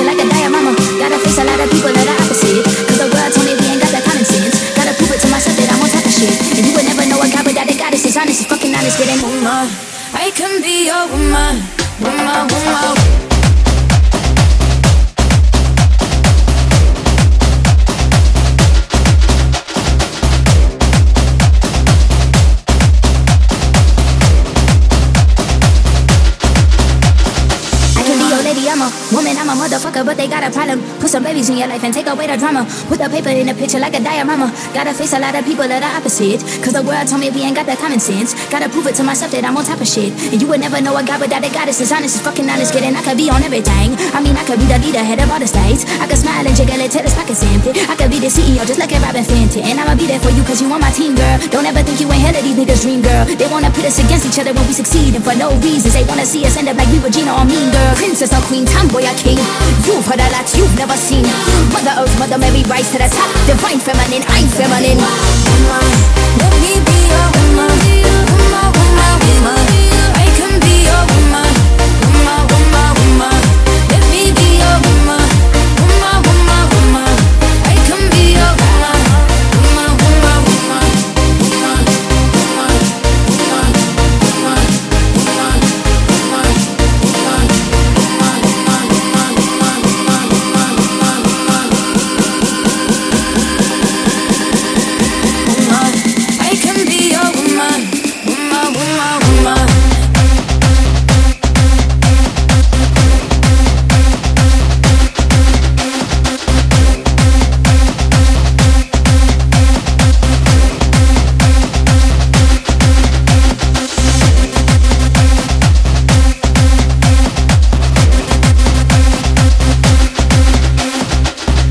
like a. Gotta face a lot of people the world we ain't got common sense. Gotta prove it to myself that I'm on top of shit. You would never know honest. Fucking honest. Woman, I can be your woman. Woman, woman. Woman, I'm a motherfucker, but they got a problem. Put some babies in your life and take away the drama. Put the paper in the picture like a diorama. Gotta face a lot of people that are opposite. Cause the world told me we ain't got that common sense. Gotta prove it to myself that I'm on top of shit. And you would never know a guy without a goddess is honest, is fucking honest. Kidding, I could be on everything. I mean, I could be the leader, head of all the states. I could smile and jiggle it till I could be the CEO just like a Robyn Fenty. And I'ma be there for you cause you on my team, girl. Don't ever think you ain't hell of these niggas' dream, girl. They wanna put us against each other when we succeed. And for no reasons, they wanna see us end up like we were Gina or Mean Girl. Princess or Queen, tomboy or king. You've heard a lot you've never seen. Mother Earth, Mother Mary, rise to the top. Divine feminine, I'm feminine.